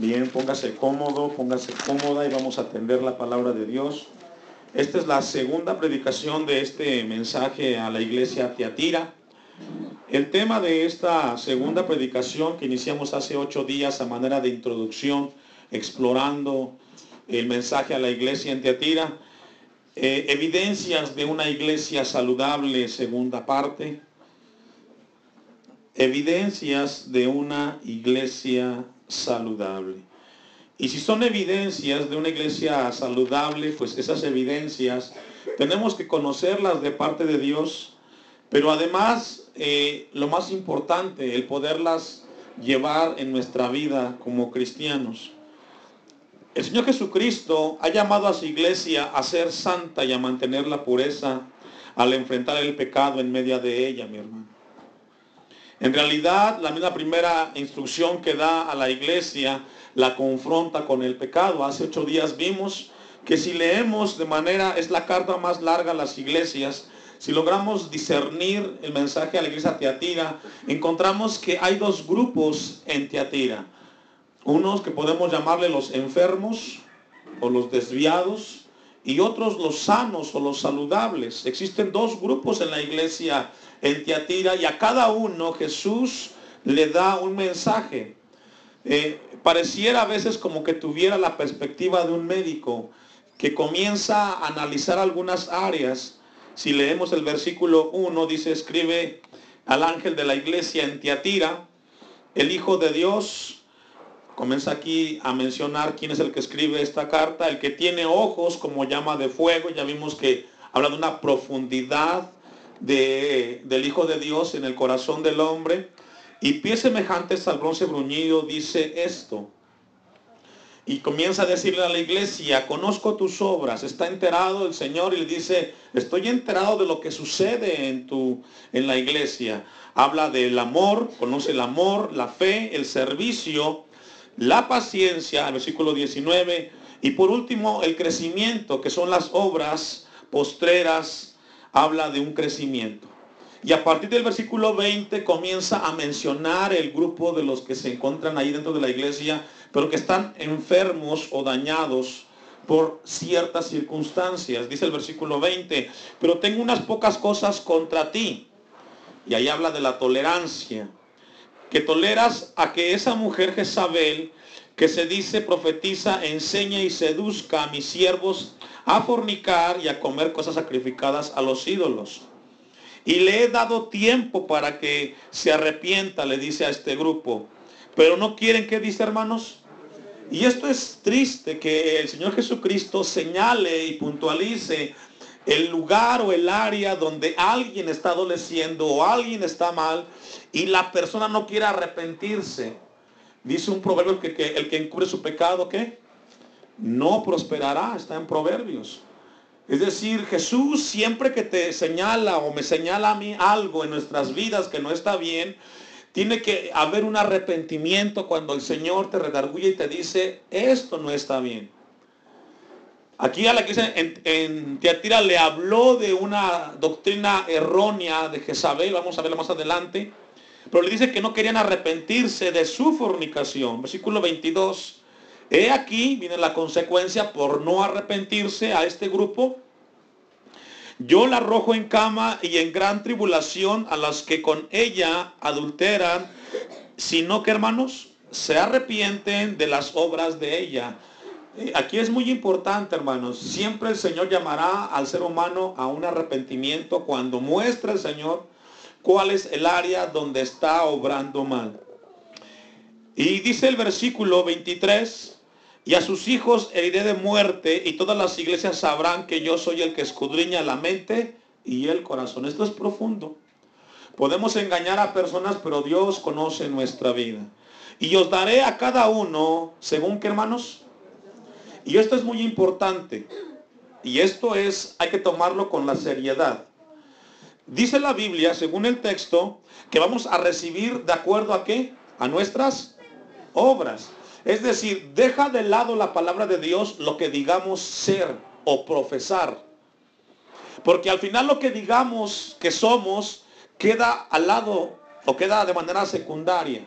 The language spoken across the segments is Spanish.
Bien, póngase cómodo, póngase cómoda y vamos a atender la palabra de Dios. Esta es la segunda predicación de este mensaje a la iglesia Teatira. El tema de esta segunda predicación que iniciamos hace ocho días a manera de introducción, explorando el mensaje a la iglesia en Teatira, eh, evidencias de una iglesia saludable, segunda parte, evidencias de una iglesia saludable. Y si son evidencias de una iglesia saludable, pues esas evidencias tenemos que conocerlas de parte de Dios, pero además eh, lo más importante, el poderlas llevar en nuestra vida como cristianos. El Señor Jesucristo ha llamado a su iglesia a ser santa y a mantener la pureza al enfrentar el pecado en medio de ella, mi hermano. En realidad, la misma primera instrucción que da a la iglesia la confronta con el pecado. Hace ocho días vimos que si leemos de manera, es la carta más larga a las iglesias, si logramos discernir el mensaje a la iglesia Teatira, encontramos que hay dos grupos en Teatira. Unos que podemos llamarle los enfermos o los desviados y otros los sanos o los saludables. Existen dos grupos en la iglesia en Tiatira y a cada uno Jesús le da un mensaje. Eh, pareciera a veces como que tuviera la perspectiva de un médico que comienza a analizar algunas áreas. Si leemos el versículo 1, dice, escribe al ángel de la iglesia en Tiatira, el Hijo de Dios, comienza aquí a mencionar quién es el que escribe esta carta, el que tiene ojos como llama de fuego, ya vimos que habla de una profundidad del Hijo de Dios en el corazón del hombre. Y pies semejantes al bronce bruñido dice esto. Y comienza a decirle a la iglesia, conozco tus obras. Está enterado el Señor y le dice, estoy enterado de lo que sucede en, tu, en la iglesia. Habla del amor, conoce el amor, la fe, el servicio, la paciencia, el versículo 19. Y por último, el crecimiento, que son las obras postreras habla de un crecimiento. Y a partir del versículo 20 comienza a mencionar el grupo de los que se encuentran ahí dentro de la iglesia, pero que están enfermos o dañados por ciertas circunstancias. Dice el versículo 20, pero tengo unas pocas cosas contra ti. Y ahí habla de la tolerancia. Que toleras a que esa mujer Jezabel, que se dice profetiza, enseña y seduzca a mis siervos a fornicar y a comer cosas sacrificadas a los ídolos. Y le he dado tiempo para que se arrepienta, le dice a este grupo. Pero no quieren que dice, hermanos. Y esto es triste que el Señor Jesucristo señale y puntualice el lugar o el área donde alguien está adoleciendo o alguien está mal y la persona no quiere arrepentirse. Dice un proverbio que, el que encubre su pecado, ¿qué? no prosperará, está en Proverbios. Es decir, Jesús siempre que te señala o me señala a mí algo en nuestras vidas que no está bien, tiene que haber un arrepentimiento cuando el Señor te redarguye y te dice, esto no está bien. Aquí a la que en, en Teatira le habló de una doctrina errónea de Jezabel, vamos a verla más adelante, pero le dice que no querían arrepentirse de su fornicación. Versículo 22. He aquí, viene la consecuencia por no arrepentirse a este grupo. Yo la arrojo en cama y en gran tribulación a las que con ella adulteran, sino que hermanos, se arrepienten de las obras de ella. Aquí es muy importante, hermanos. Siempre el Señor llamará al ser humano a un arrepentimiento cuando muestra el Señor cuál es el área donde está obrando mal. Y dice el versículo 23, y a sus hijos heriré de muerte y todas las iglesias sabrán que yo soy el que escudriña la mente y el corazón. Esto es profundo. Podemos engañar a personas, pero Dios conoce nuestra vida. Y os daré a cada uno, según qué hermanos. Y esto es muy importante. Y esto es, hay que tomarlo con la seriedad. Dice la Biblia, según el texto, que vamos a recibir de acuerdo a qué? A nuestras obras. Es decir, deja de lado la palabra de Dios lo que digamos ser o profesar. Porque al final lo que digamos que somos queda al lado o queda de manera secundaria.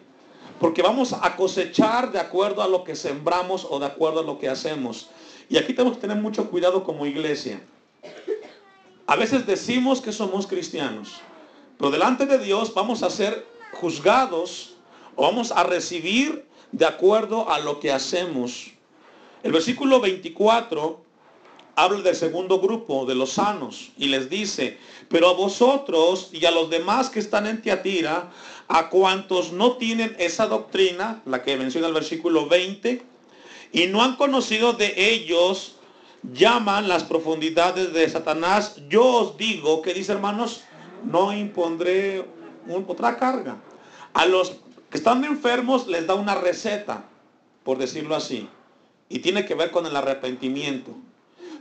Porque vamos a cosechar de acuerdo a lo que sembramos o de acuerdo a lo que hacemos. Y aquí tenemos que tener mucho cuidado como iglesia. A veces decimos que somos cristianos, pero delante de Dios vamos a ser juzgados o vamos a recibir de acuerdo a lo que hacemos. El versículo 24 habla del segundo grupo, de los sanos, y les dice, pero a vosotros y a los demás que están en Tiatira, a cuantos no tienen esa doctrina, la que menciona el versículo 20, y no han conocido de ellos, llaman las profundidades de Satanás. Yo os digo, que dice hermanos, no impondré otra carga. A los que están enfermos les da una receta, por decirlo así, y tiene que ver con el arrepentimiento.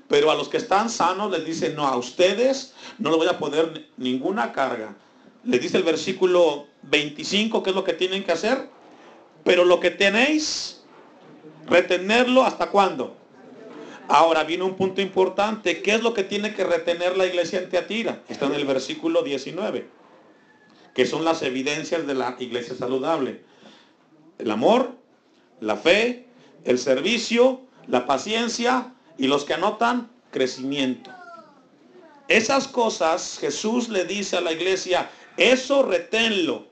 Pero a los que están sanos les dice, no, a ustedes no le voy a poner ninguna carga. Les dice el versículo 25, ¿qué es lo que tienen que hacer? Pero lo que tenéis, retenerlo hasta cuándo? Ahora viene un punto importante. ¿Qué es lo que tiene que retener la iglesia en Teatira? Está en el versículo 19. Que son las evidencias de la iglesia saludable. El amor, la fe, el servicio, la paciencia y los que anotan, crecimiento. Esas cosas Jesús le dice a la iglesia, eso reténlo,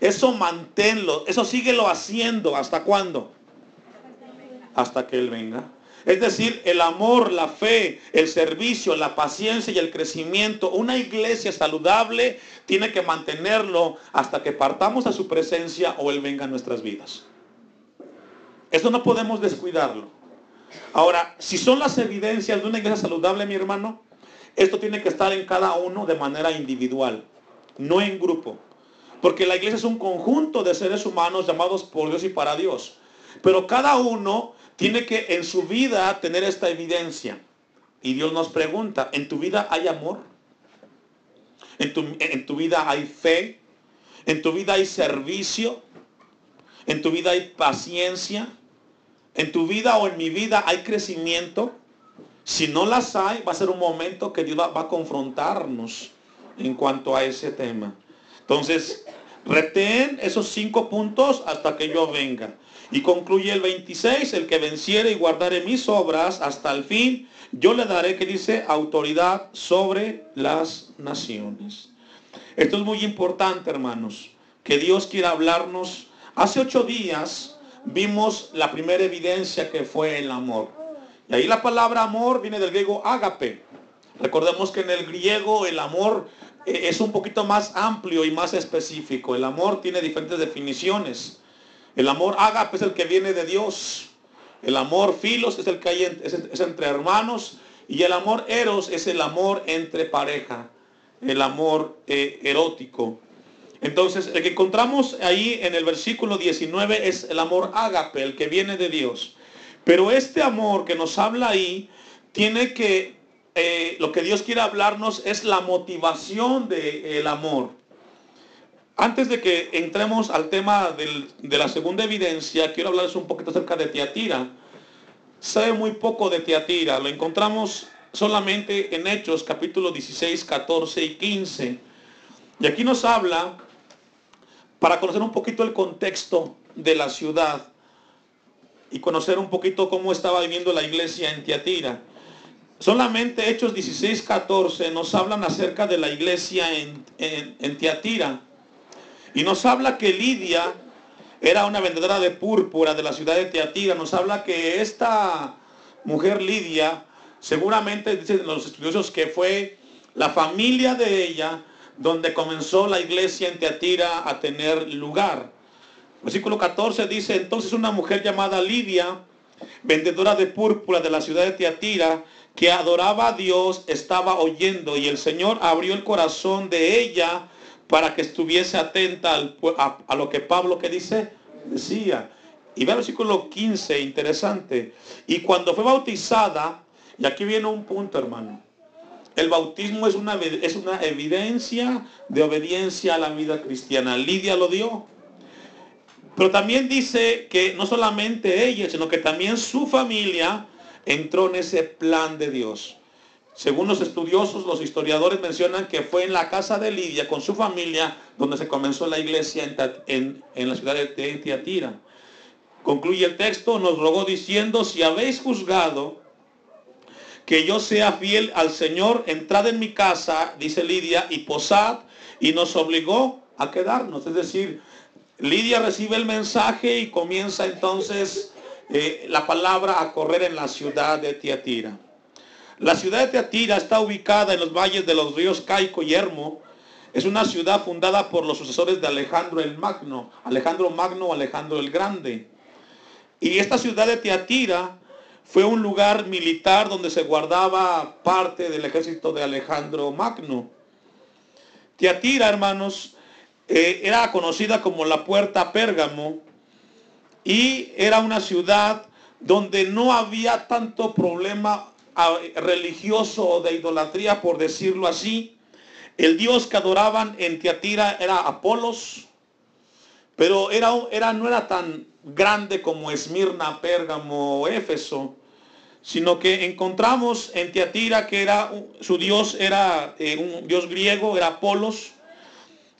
eso manténlo, eso síguelo haciendo. ¿Hasta cuándo? Hasta que Él venga. Es decir, el amor, la fe, el servicio, la paciencia y el crecimiento. Una iglesia saludable tiene que mantenerlo hasta que partamos a su presencia o Él venga a nuestras vidas. Eso no podemos descuidarlo. Ahora, si son las evidencias de una iglesia saludable, mi hermano, esto tiene que estar en cada uno de manera individual, no en grupo. Porque la iglesia es un conjunto de seres humanos llamados por Dios y para Dios. Pero cada uno tiene que en su vida tener esta evidencia. Y Dios nos pregunta, ¿en tu vida hay amor? ¿En tu, en tu vida hay fe? ¿En tu vida hay servicio? ¿En tu vida hay paciencia? ¿En tu vida o en mi vida hay crecimiento? Si no las hay, va a ser un momento que Dios va, a confrontarnos en cuanto a ese tema. Entonces, retén esos cinco puntos hasta que yo venga. Y concluye el 26, el que venciere y guardare mis obras hasta el fin, yo le daré, que dice, autoridad sobre las naciones. Esto es muy importante, hermanos, que Dios quiera hablarnos. Hace ocho días vimos la primera evidencia que fue el amor. Y ahí la palabra amor viene del griego ágape. Recordemos que en el griego el amor es un poquito más amplio y más específico. El amor tiene diferentes definiciones. El amor ágape es el que viene de Dios. El amor filos es el que hay es, entre hermanos. Y el amor eros es el amor entre pareja. El amor eh, erótico. Entonces, el que encontramos ahí en el versículo 19 es el amor ágape, el que viene de Dios. Pero este amor que nos habla ahí, tiene que, eh, lo que Dios quiere hablarnos es la motivación del amor. Antes de que entremos al tema de la segunda evidencia, quiero hablarles un poquito acerca de Tiatira. Sabe muy poco de Tiatira, lo encontramos solamente en Hechos capítulo 16, 14 y 15. Y aquí nos habla, para conocer un poquito el contexto de la ciudad y conocer un poquito cómo estaba viviendo la iglesia en Tiatira. Solamente Hechos 16, 14 nos hablan acerca de la iglesia en, en, en Tiatira. Y nos habla que Lidia era una vendedora de púrpura de la ciudad de Teatira. Nos habla que esta mujer Lidia, seguramente dicen los estudiosos que fue la familia de ella donde comenzó la iglesia en Teatira a tener lugar. Versículo 14 dice, entonces una mujer llamada Lidia, vendedora de púrpura de la ciudad de Teatira, que adoraba a Dios, estaba oyendo y el Señor abrió el corazón de ella para que estuviese atenta a, lo que Pablo que dice decía. Y ve el versículo 15, interesante. Y cuando fue bautizada, y aquí viene un punto, hermano. El bautismo es una, es una evidencia de obediencia a la vida cristiana. Lidia lo dio. Pero también dice que no solamente ella, sino que también su familia entró en ese plan de Dios. según los estudiosos, los historiadores mencionan que fue en la casa de Lidia con su familia donde se comenzó la iglesia en, la ciudad de Tiatira. Concluye el texto, nos rogó diciendo, si habéis juzgado que yo sea fiel al Señor, entrad en mi casa, dice Lidia, y posad, y nos obligó a quedarnos. Es decir, Lidia recibe el mensaje y comienza entonces eh, la palabra a correr en la ciudad de Tiatira. La ciudad de Teatira está ubicada en los valles de los ríos Caico y Hermo. Es una ciudad fundada por los sucesores de Alejandro el Magno, Alejandro Magno Alejandro el Grande. Y esta ciudad de Teatira fue un lugar militar donde se guardaba parte del ejército de Alejandro Magno. Teatira, hermanos, eh, era conocida como la puerta Pérgamo y era una ciudad donde no había tanto problema religioso o de idolatría, por decirlo así. El dios que adoraban en Tiatira era Apolos, pero era, era, no era tan grande como Esmirna, Pérgamo o Éfeso, sino que encontramos en Tiatira que era, su dios era eh, un dios griego, era Apolos,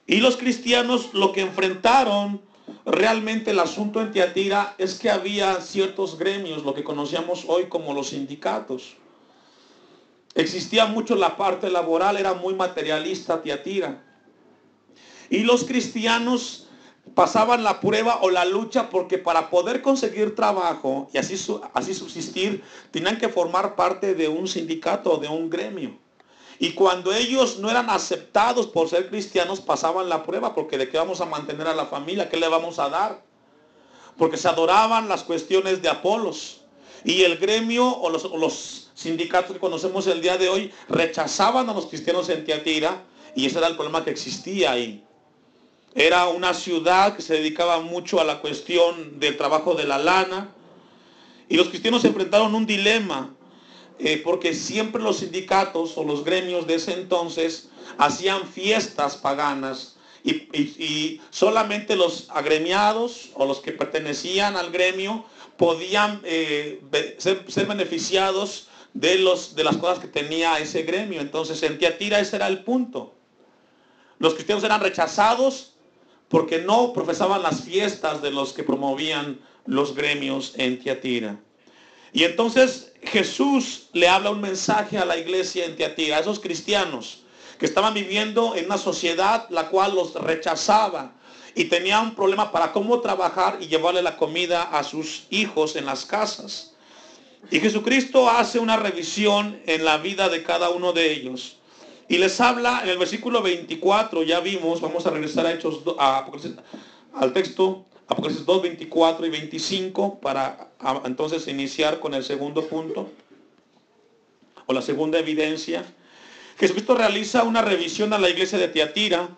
y los cristianos lo que enfrentaron realmente el asunto en Tiatira es que había ciertos gremios, lo que conocíamos hoy como los sindicatos. Existía mucho la parte laboral, era muy materialista Tiatira. Y los cristianos pasaban la prueba o la lucha porque para poder conseguir trabajo y así, así subsistir, tenían que formar parte de un sindicato o de un gremio. Y cuando ellos no eran aceptados por ser cristianos, pasaban la prueba, porque de qué vamos a mantener a la familia, qué le vamos a dar. Porque se adoraban las cuestiones de Apolos. Y el gremio o los, sindicatos que conocemos el día de hoy rechazaban a los cristianos en Tiatira y ese era el problema que existía ahí. Era una ciudad que se dedicaba mucho a la cuestión del trabajo de la lana y los cristianos se enfrentaron un dilema eh, porque siempre los sindicatos o los gremios de ese entonces hacían fiestas paganas y, solamente los agremiados o los que pertenecían al gremio podían eh, ser beneficiados de, los, de las cosas que tenía ese gremio. Entonces en Tiatira ese era el punto. Los cristianos eran rechazados porque no profesaban las fiestas de los que promovían los gremios en Tiatira. Y entonces Jesús le habla un mensaje a la iglesia en Tiatira, a esos cristianos que estaban viviendo en una sociedad la cual los rechazaba y tenía un problema para cómo trabajar y llevarle la comida a sus hijos en las casas. Y Jesucristo hace una revisión en la vida de cada uno de ellos. Y les habla en el versículo 24, ya vimos, vamos a regresar a Hechos, al texto, Apocalipsis 2, 24 y 25, para entonces iniciar con el segundo punto, o la segunda evidencia. Jesucristo realiza una revisión a la iglesia de Tiatira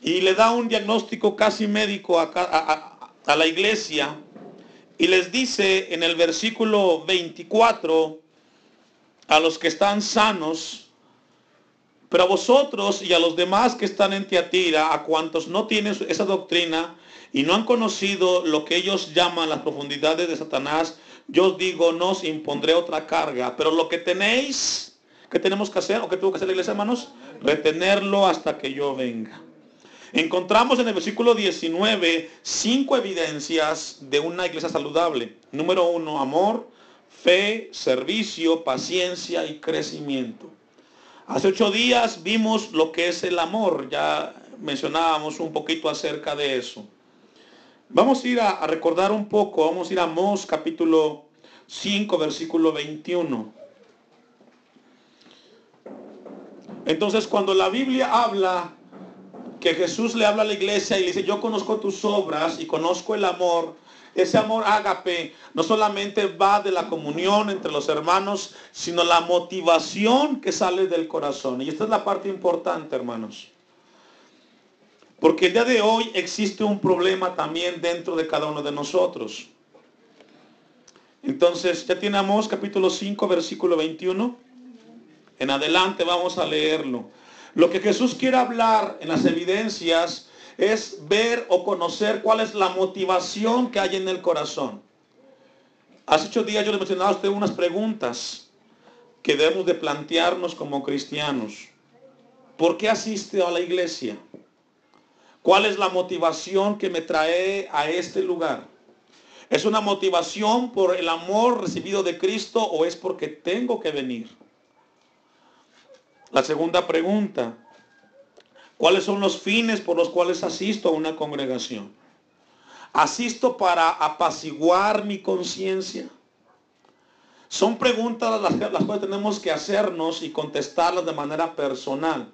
y le da un diagnóstico casi médico a, a la iglesia y les dice en el versículo 24 a los que están sanos, pero a vosotros y a los demás que están en Tiatira, a cuantos no tienen esa doctrina y no han conocido lo que ellos llaman las profundidades de Satanás, yo os digo, no os impondré otra carga. Pero lo que tenéis, ¿qué tenemos que hacer? ¿O qué tuvo que hacer la iglesia, hermanos? Retenerlo hasta que yo venga. Encontramos en el versículo 19 cinco evidencias de una iglesia saludable. Número uno, amor, fe, servicio, paciencia y crecimiento. Hace ocho días vimos lo que es el amor, ya mencionábamos un poquito acerca de eso. Vamos a ir a, recordar un poco, vamos a ir a Mos capítulo 5, versículo 21. Entonces cuando la Biblia habla que Jesús le habla a la iglesia y le dice, yo conozco tus obras y conozco el amor. Ese amor ágape no solamente va de la comunión entre los hermanos, sino la motivación que sale del corazón. Y esta es la parte importante, hermanos. Porque el día de hoy existe un problema también dentro de cada uno de nosotros. Entonces, ya tenemos capítulo 5, versículo 21. En adelante vamos a leerlo. Lo que Jesús quiere hablar en las evidencias es ver o conocer cuál es la motivación que hay en el corazón. Hace ocho días yo le mencionaba a usted unas preguntas. que debemos de plantearnos como cristianos. ¿Por qué asiste a la iglesia? ¿Cuál es la motivación que me trae a este lugar? ¿Es una motivación por el amor recibido de Cristo o es porque tengo que venir? La segunda pregunta, ¿cuáles son los fines por los cuales asisto a una congregación? ¿Asisto para apaciguar mi conciencia? Son preguntas las, las cuales tenemos que hacernos y contestarlas de manera personal.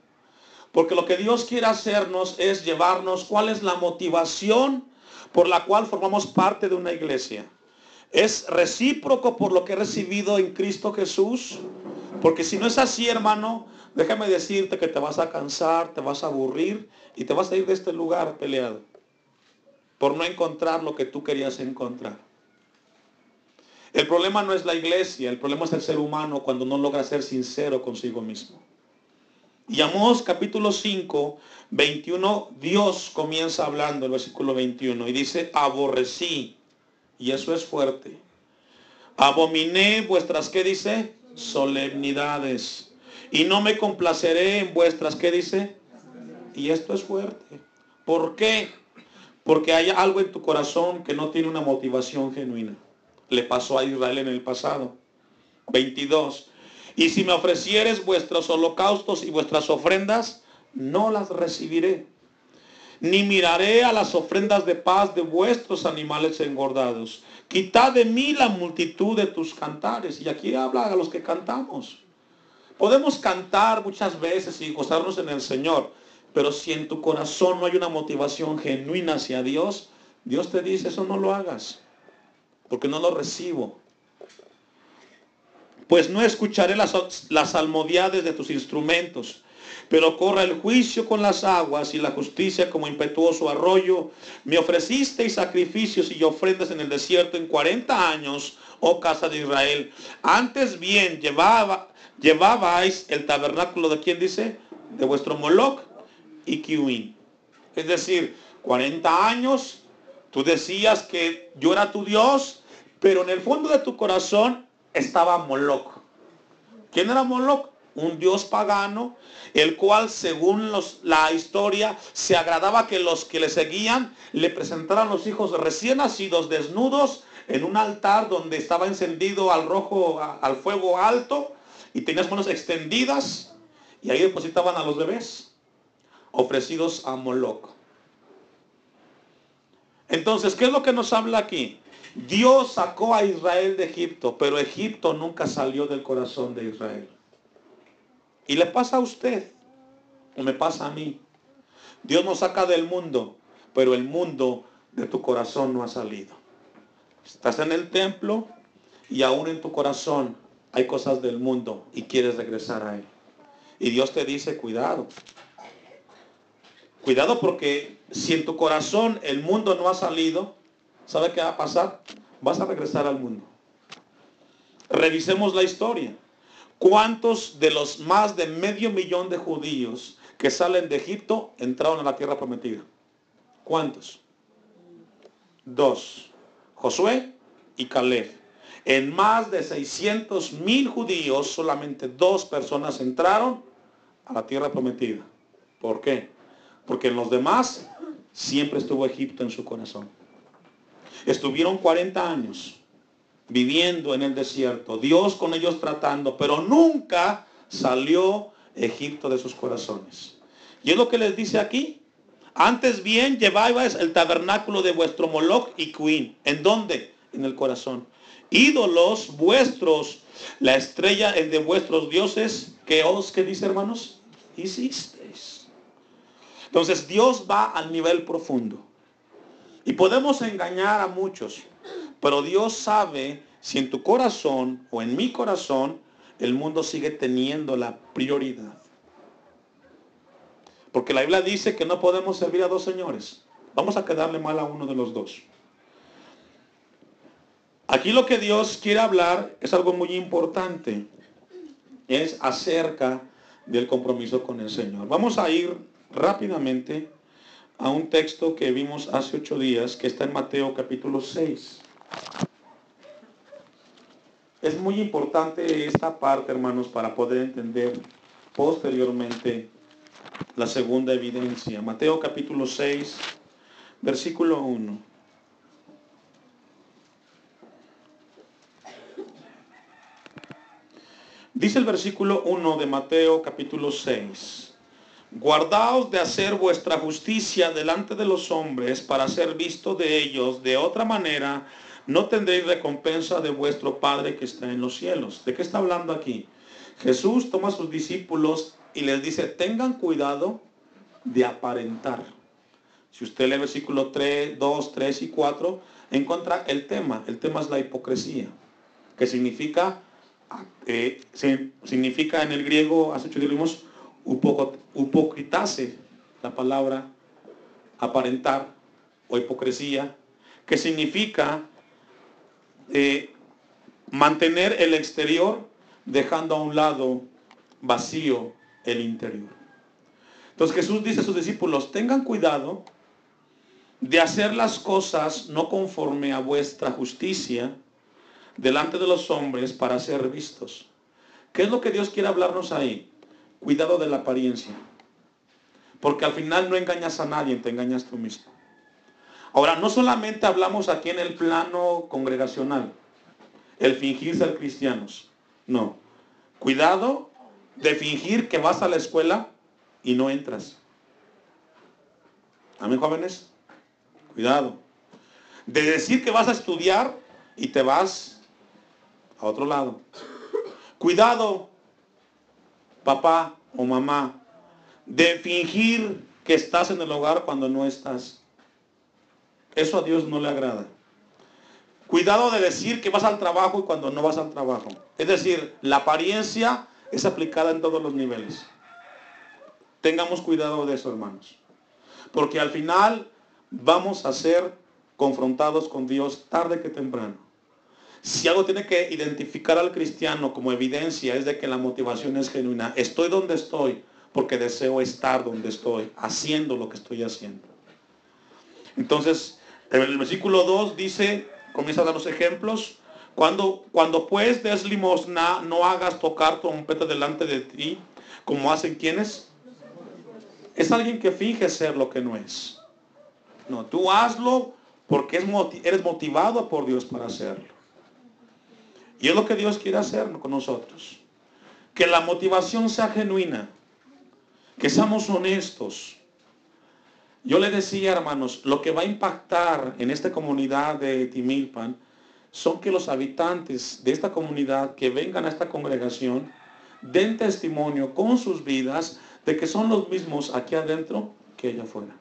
Porque lo que Dios quiere hacernos es llevarnos cuál es la motivación por la cual formamos parte de una iglesia. ¿Es recíproco por lo que he recibido en Cristo Jesús? Porque si no es así, hermano, déjame decirte que te vas a cansar, te vas a aburrir y te vas a ir de este lugar peleado por no encontrar lo que tú querías encontrar. El problema no es la iglesia, el problema es el ser humano cuando no logra ser sincero consigo mismo. Y Amós capítulo 5, 21, Dios comienza hablando, el versículo 21, y dice, aborrecí, y eso es fuerte. Abominé vuestras, ¿qué dice? Solemnidades. Y no me complaceré en vuestras, ¿qué dice? Y esto es fuerte. ¿Por qué? Porque hay algo en tu corazón que no tiene una motivación genuina. Le pasó a Israel en el pasado. 22. Y si me ofrecieres vuestros holocaustos y vuestras ofrendas, no las recibiré. Ni miraré a las ofrendas de paz de vuestros animales engordados. Quitad de mí la multitud de tus cantares. Y aquí habla a los que cantamos. Podemos cantar muchas veces y gozarnos en el Señor. Pero si en tu corazón no hay una motivación genuina hacia Dios, Dios te dice, eso no lo hagas porque no lo recibo. Pues no escucharé las, las almodiades de tus instrumentos, pero corra el juicio con las aguas y la justicia como impetuoso arroyo. Me ofrecisteis sacrificios y ofrendas en el desierto en 40 años, oh casa de Israel. Antes bien llevaba, llevabais el tabernáculo de quién dice? De vuestro Moloch y Kiwin. Es decir, 40 años Tú decías que yo era tu Dios, pero en el fondo de tu corazón estaba Moloch. ¿Quién era Moloch? Un dios pagano, el cual según la historia se agradaba que los que le seguían le presentaran los hijos recién nacidos desnudos en un altar donde estaba encendido al rojo, al fuego alto y tenías manos extendidas y ahí depositaban a los bebés ofrecidos a Moloch. Entonces, ¿qué es lo que nos habla aquí? Dios sacó a Israel de Egipto, pero Egipto nunca salió del corazón de Israel. Y le pasa a usted, o me pasa a mí. Dios nos saca del mundo, pero el mundo de tu corazón no ha salido. Estás en el templo y aún en tu corazón hay cosas del mundo y quieres regresar a Él. Y Dios te dice, cuidado, Cuidado porque si en tu corazón el mundo no ha salido, ¿sabe qué va a pasar? Vas a regresar al mundo. Revisemos la historia. ¿Cuántos de los más de medio millón de judíos que salen de Egipto entraron a la tierra prometida? ¿Cuántos? Dos. Josué y Caleb. En más de 600 mil judíos, solamente dos personas entraron a la tierra prometida. ¿Por qué? Porque en los demás siempre estuvo Egipto en su corazón. Estuvieron 40 años viviendo en el desierto, Dios con ellos tratando, pero nunca salió Egipto de sus corazones. Y es lo que les dice aquí. Antes bien lleváis el tabernáculo de vuestro Moloch y Queen. ¿En dónde? En el corazón. Ídolos vuestros, la estrella de vuestros dioses, que os, que dice hermanos, hicisteis. Entonces Dios va al nivel profundo. Y podemos engañar a muchos, pero Dios sabe si en tu corazón o en mi corazón el mundo sigue teniendo la prioridad. Porque la Biblia dice que no podemos servir a dos señores. Vamos a quedarle mal a uno de los dos. Aquí lo que Dios quiere hablar es algo muy importante. Es acerca del compromiso con el Señor. Vamos a ir rápidamente a un texto que vimos hace ocho días, que está en Mateo capítulo 6. Es muy importante esta parte, hermanos, para poder entender posteriormente la segunda evidencia. Mateo capítulo 6, versículo 1. Dice el versículo 1 de Mateo capítulo 6. Guardaos de hacer vuestra justicia delante de los hombres para ser visto de ellos. De otra manera, no tendréis recompensa de vuestro Padre que está en los cielos. ¿De qué está hablando aquí? Jesús toma a sus discípulos y les dice, tengan cuidado de aparentar. Si usted lee versículo 3, 2, 3 y 4, encuentra el tema. El tema es la hipocresía, que significa eh, significa en el griego, hace mucho que upokritase, la palabra aparentar o hipocresía, que significa eh, mantener el exterior dejando a un lado vacío el interior. Entonces Jesús dice a sus discípulos, tengan cuidado de hacer las cosas no conforme a vuestra justicia, delante de los hombres para ser vistos. ¿Qué es lo que Dios quiere hablarnos ahí? Cuidado de la apariencia. Porque al final no engañas a nadie, te engañas tú mismo. Ahora, no solamente hablamos aquí en el plano congregacional, el fingir ser cristianos. No. Cuidado de fingir que vas a la escuela y no entras. Amén, jóvenes. Cuidado. De decir que vas a estudiar y te vas a otro lado. Cuidado, papá o mamá, de fingir que estás en el hogar cuando no estás. Eso a Dios no le agrada. Cuidado de decir que vas al trabajo y cuando no vas al trabajo. Es decir, la apariencia es aplicada en todos los niveles. Tengamos cuidado de eso, hermanos. Porque al final vamos a ser confrontados con Dios tarde que temprano. Si algo tiene que identificar al cristiano como evidencia es de que la motivación es genuina. Estoy donde estoy porque deseo estar donde estoy, haciendo lo que estoy haciendo. Entonces, en el versículo 2 dice, comienza a dar los ejemplos, cuando, cuando pues des limosna, no hagas tocar trompeta delante de ti, como hacen quienes. Es alguien que finge ser lo que no es. No, tú hazlo porque eres motivado por Dios para hacerlo. Y es lo que Dios quiere hacer con nosotros. Que la motivación sea genuina. Que seamos honestos. Yo le decía, hermanos, lo que va a impactar en esta comunidad de Timilpan son que los habitantes de esta comunidad que vengan a esta congregación den testimonio con sus vidas de que son los mismos aquí adentro que allá afuera.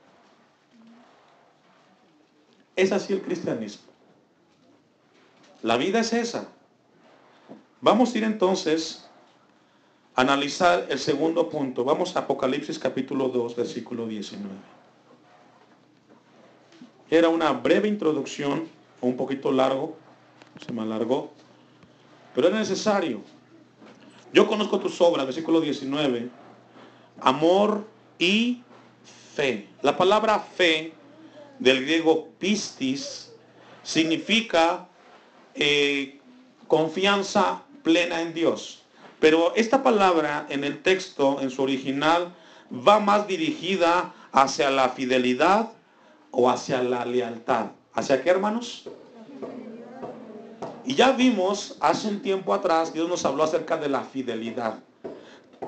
Es así el cristianismo. La vida es esa. Vamos a ir entonces a analizar el segundo punto. Vamos a Apocalipsis capítulo 2, versículo 19. Era una breve introducción, un poquito largo, se me alargó, pero era necesario. Yo conozco tus obras, versículo 19, amor y fe. La palabra fe del griego pistis significa eh, confianza plena en Dios. Pero esta palabra en el texto, en su original, va más dirigida hacia la fidelidad o hacia la lealtad. ¿Hacia qué, hermanos? Y ya vimos hace un tiempo atrás, Dios nos habló acerca de la fidelidad.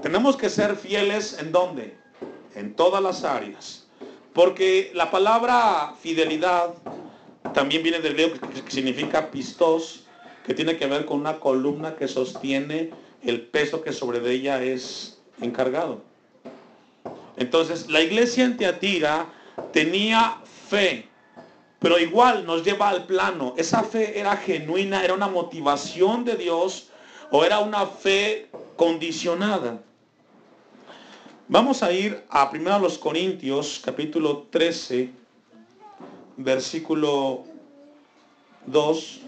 Tenemos que ser fieles en dónde? En todas las áreas. Porque la palabra fidelidad también viene del griego que significa pistos, que tiene que ver con una columna que sostiene el peso que sobre ella es encargado. Entonces, la iglesia en Teatira tenía fe, pero igual nos lleva al plano. ¿Esa fe era genuina, era una motivación de Dios o era una fe condicionada? Vamos a ir a 1 Corintios, capítulo 13, versículo 2.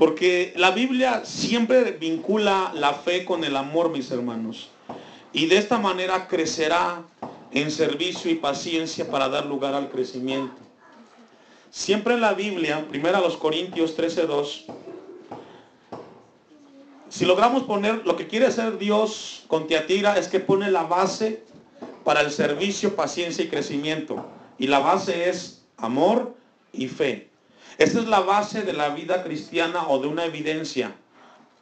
Porque la Biblia siempre vincula la fe con el amor, mis hermanos. Y de esta manera crecerá en servicio y paciencia para dar lugar al crecimiento. Siempre en la Biblia, primero a los Corintios 13:2, si logramos poner lo que quiere hacer Dios con Tiatira es que pone la base para el servicio, paciencia y crecimiento. Y la base es amor y fe. Esta es la base de la vida cristiana o de una evidencia.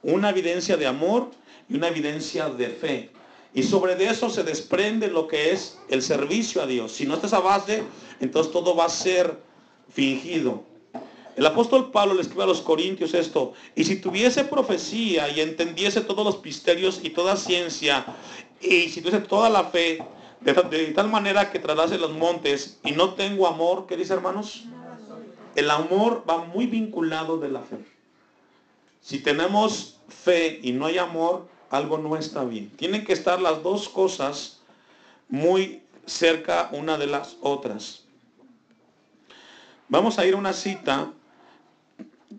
Una evidencia de amor y una evidencia de fe. Y sobre de eso se desprende lo que es el servicio a Dios. Si no está esa base, entonces todo va a ser fingido. El apóstol Pablo le escribe a los Corintios esto, y si tuviese profecía y entendiese todos los misterios y toda ciencia, y si tuviese toda la fe, de, tal manera que tratase los montes, y no tengo amor, ¿qué dice hermanos? El amor va muy vinculado de la fe. Si tenemos fe y no hay amor, algo no está bien. Tienen que estar las dos cosas muy cerca una de las otras. Vamos a ir a una cita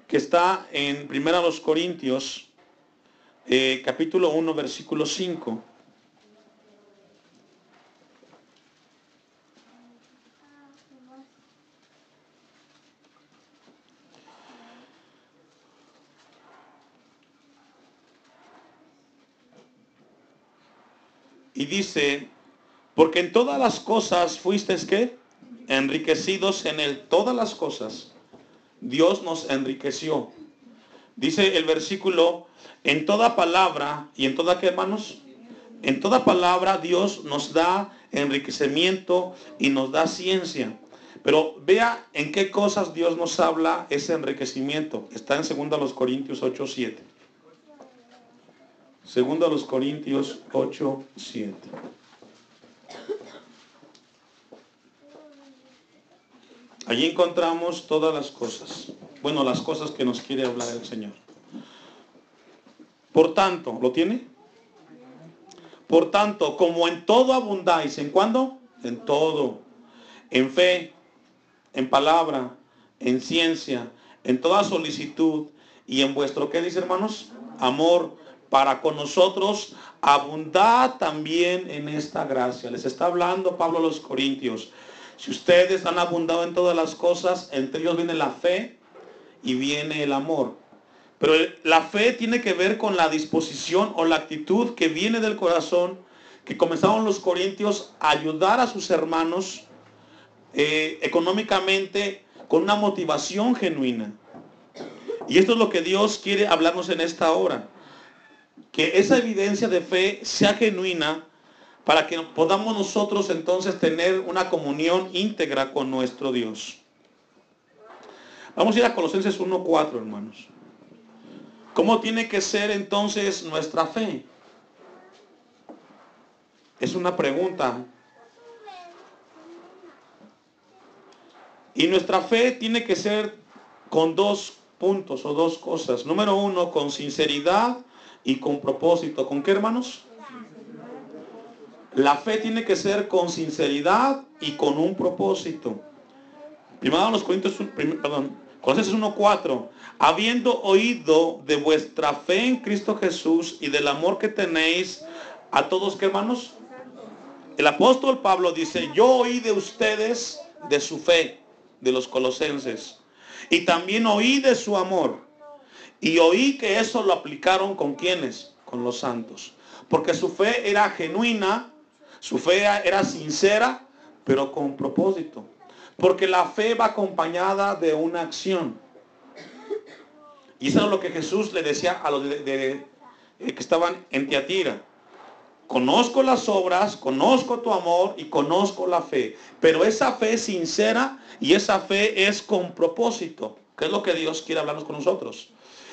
que está en 1 Corintios, eh, capítulo 1, versículo 5. Y dice, porque en todas las cosas fuisteis que enriquecidos en él, todas las cosas Dios nos enriqueció. Dice el versículo, en toda palabra y en toda qué hermanos? En toda palabra Dios nos da enriquecimiento y nos da ciencia. Pero vea en qué cosas Dios nos habla ese enriquecimiento. Está en 2 Corintios 8, 7. 2 Corintios 8, 7. Allí encontramos todas las cosas. Bueno, las cosas que nos quiere hablar el Señor. Por tanto, ¿lo tiene? Por tanto, como en todo abundáis, ¿en cuándo? En todo. En fe, en palabra, en ciencia, en toda solicitud y en vuestro, ¿qué dice hermanos? Amor para con nosotros, abundad también en esta gracia. Les está hablando Pablo a los Corintios. Si ustedes han abundado en todas las cosas, entre ellos viene la fe y viene el amor. Pero la fe tiene que ver con la disposición o la actitud que viene del corazón, que comenzaron los corintios a ayudar a sus hermanos eh, económicamente con una motivación genuina. Y esto es lo que Dios quiere hablarnos en esta hora. Que esa evidencia de fe sea genuina para que podamos nosotros entonces tener una comunión íntegra con nuestro Dios. Vamos a ir a Colosenses 1.4, hermanos. ¿Cómo tiene que ser entonces nuestra fe? Es una pregunta. Y nuestra fe tiene que ser con dos puntos o dos cosas. Número uno, con sinceridad y con propósito. ¿Con qué, hermanos? La fe tiene que ser con sinceridad y con un propósito. Primero los Corintios, perdón, Colosenses 1.4, habiendo oído de vuestra fe en Cristo Jesús y del amor que tenéis a todos, ¿qué hermanos? El apóstol Pablo dice, yo oí de ustedes de su fe, de los colosenses, y también oí de su amor, y oí que eso lo aplicaron con quienes, con los santos, porque su fe era genuina, su fe era sincera, pero con propósito. Porque la fe va acompañada de una acción. Y eso es lo que Jesús le decía a los eh, que estaban en Tiatira. Conozco las obras, conozco tu amor y conozco la fe. Pero esa fe es sincera y esa fe es con propósito. ¿Qué es lo que Dios quiere hablarnos con nosotros?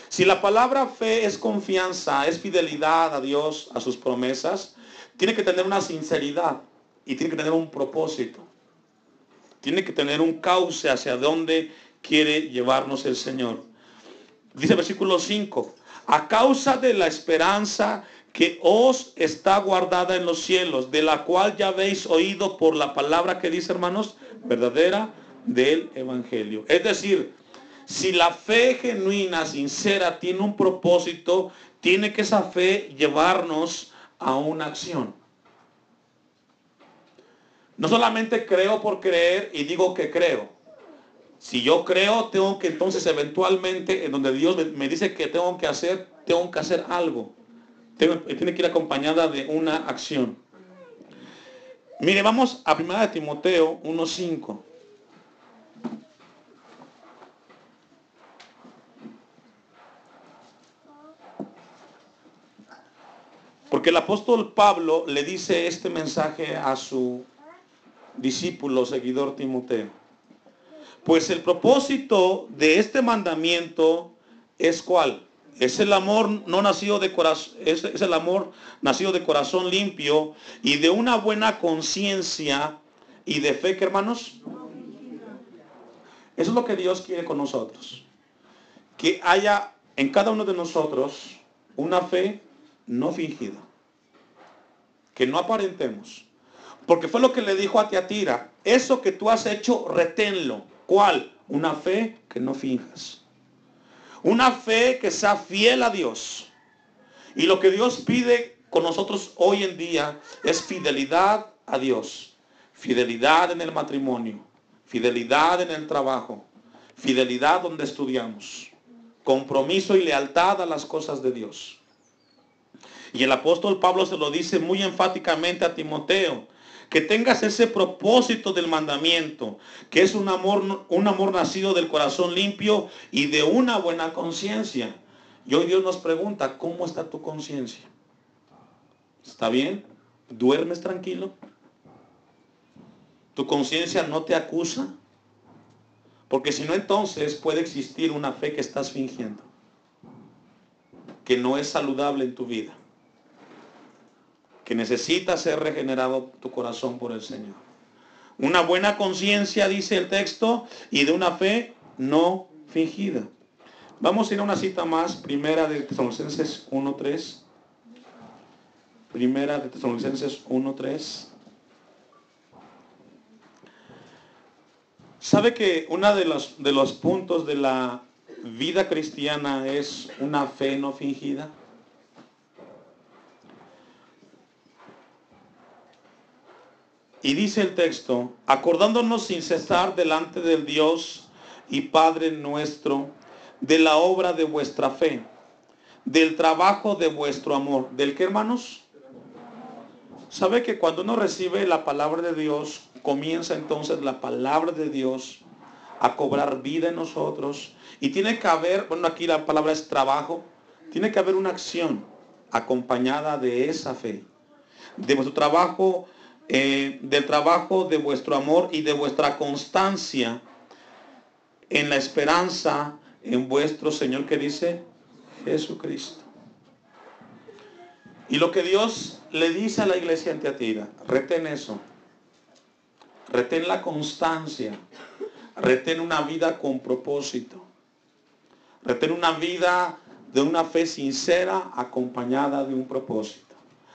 Si la palabra fe es confianza, es fidelidad a Dios, a sus promesas, tiene que tener una sinceridad y tiene que tener un propósito. Tiene que tener un cauce hacia dónde quiere llevarnos el Señor. Dice versículo 5, a causa de la esperanza que os está guardada en los cielos, de la cual ya habéis oído por la palabra que dice, hermanos, verdadera del Evangelio. Es decir, si la fe genuina, sincera, tiene un propósito, tiene que esa fe llevarnos a una acción. No solamente creo por creer y digo que creo, Si yo creo, tengo que entonces eventualmente, en donde Dios me dice que tengo que hacer, tengo que hacer algo. tiene que ir acompañada de una acción. Mire, vamos a 1 Timoteo 1.5. Porque el apóstol Pablo le dice este mensaje a su discípulo, seguidor Timoteo. Pues el propósito de este mandamiento es cuál? Es el amor no nacido de corazón, es, es el amor nacido de corazón limpio y de una buena conciencia y de fe, que hermanos. Eso es lo que Dios quiere con nosotros. Que haya en cada uno de nosotros una fe no fingida. Que no aparentemos. Porque fue lo que le dijo a Tiatira. Eso que tú has hecho, reténlo. ¿Cuál? Una fe que no finjas. Una fe que sea fiel a Dios. Y lo que Dios pide con nosotros hoy en día es fidelidad a Dios. Fidelidad en el matrimonio. Fidelidad en el trabajo. Fidelidad donde estudiamos. Compromiso y lealtad a las cosas de Dios. Y el apóstol Pablo se lo dice muy enfáticamente a Timoteo, que tengas ese propósito del mandamiento, que es un amor, un amor nacido del corazón limpio y de una buena conciencia. Y hoy Dios nos pregunta, ¿cómo está tu conciencia? ¿Está bien? ¿Duermes tranquilo? ¿Tu conciencia no te acusa? Porque si no, entonces puede existir una fe que estás fingiendo, que no es saludable en tu vida que necesita ser regenerado tu corazón por el Señor. Una buena conciencia, dice el texto, y de una fe no fingida. Vamos a ir a una cita más, primera de Tesalonicenses 1.3. Primera de Tesalonicenses 1.3. ¿Sabe que uno de los, de los puntos de la vida cristiana es una fe no fingida? Y dice el texto, acordándonos sin cesar delante del Dios y Padre nuestro, de la obra de vuestra fe, del trabajo de vuestro amor. ¿Del qué, hermanos? ¿Sabe que cuando uno recibe la palabra de Dios, comienza entonces la palabra de Dios a cobrar vida en nosotros? Y tiene que haber, bueno, aquí la palabra es trabajo, tiene que haber una acción acompañada de esa fe. De vuestro trabajo eh, del trabajo de vuestro amor y de vuestra constancia en la esperanza en vuestro Señor que dice Jesucristo. Y lo que Dios le dice a la iglesia en Teatira, retén eso. Retén la constancia. Retén una vida con propósito. Retén una vida de una fe sincera acompañada de un propósito.